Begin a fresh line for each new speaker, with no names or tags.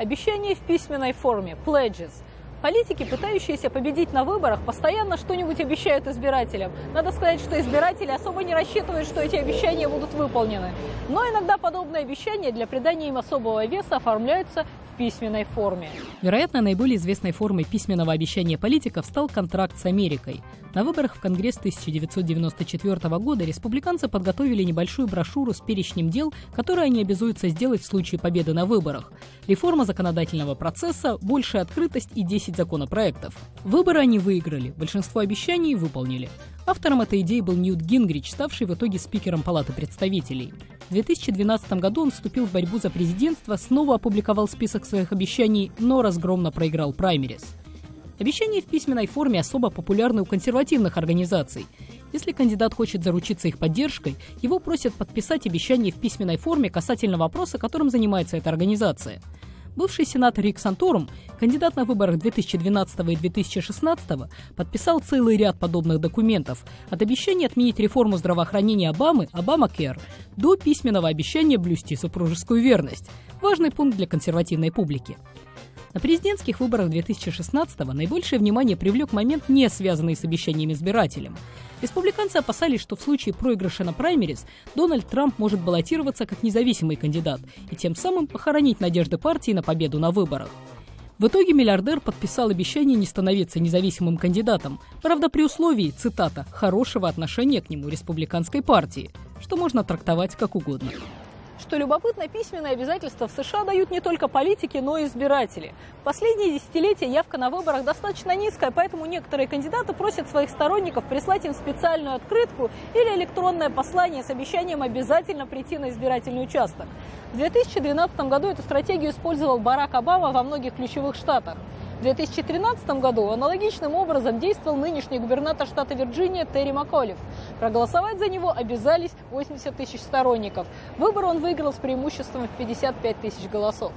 Обещания в письменной форме – pledges – Политики, пытающиеся победить на выборах, постоянно что-нибудь обещают избирателям. Надо сказать, что избиратели особо не рассчитывают, что эти обещания будут выполнены. Но иногда подобные обещания для придания им особого веса оформляются письменной форме.
Вероятно, наиболее известной формой письменного обещания политиков стал контракт с Америкой. На выборах в Конгресс 1994 года республиканцы подготовили небольшую брошюру с перечнем дел, которые они обязуются сделать в случае победы на выборах. Реформа законодательного процесса, большая открытость и 10 законопроектов. Выборы они выиграли, большинство обещаний выполнили. Автором этой идеи был Ньют Гингрич, ставший в итоге спикером Палаты представителей. В 2012 году он вступил в борьбу за президентство, снова опубликовал список своих обещаний, но разгромно проиграл праймерис. Обещания в письменной форме особо популярны у консервативных организаций. Если кандидат хочет заручиться их поддержкой, его просят подписать обещание в письменной форме касательно вопроса, которым занимается эта организация – Бывший сенатор Рик Санторум, кандидат на выборах 2012 и 2016, подписал целый ряд подобных документов, от обещания отменить реформу здравоохранения Обамы, Обама Кэр, до письменного обещания блюсти супружескую верность. Важный пункт для консервативной публики. На президентских выборах 2016-го наибольшее внимание привлек момент, не связанный с обещанием избирателям. Республиканцы опасались, что в случае проигрыша на праймерис Дональд Трамп может баллотироваться как независимый кандидат и тем самым похоронить надежды партии на победу на выборах. В итоге миллиардер подписал обещание не становиться независимым кандидатом, правда при условии, цитата, «хорошего отношения к нему республиканской партии», что можно трактовать как угодно.
Что любопытно, письменные обязательства в США дают не только политики, но и избиратели. В последние десятилетия явка на выборах достаточно низкая, поэтому некоторые кандидаты просят своих сторонников прислать им специальную открытку или электронное послание с обещанием обязательно прийти на избирательный участок. В 2012 году эту стратегию использовал Барак Обама во многих ключевых штатах. В 2013 году аналогичным образом действовал нынешний губернатор штата Вирджиния Терри Маколев. Проголосовать за него обязались 80 тысяч сторонников. Выбор он выиграл с преимуществом в 55 тысяч голосов.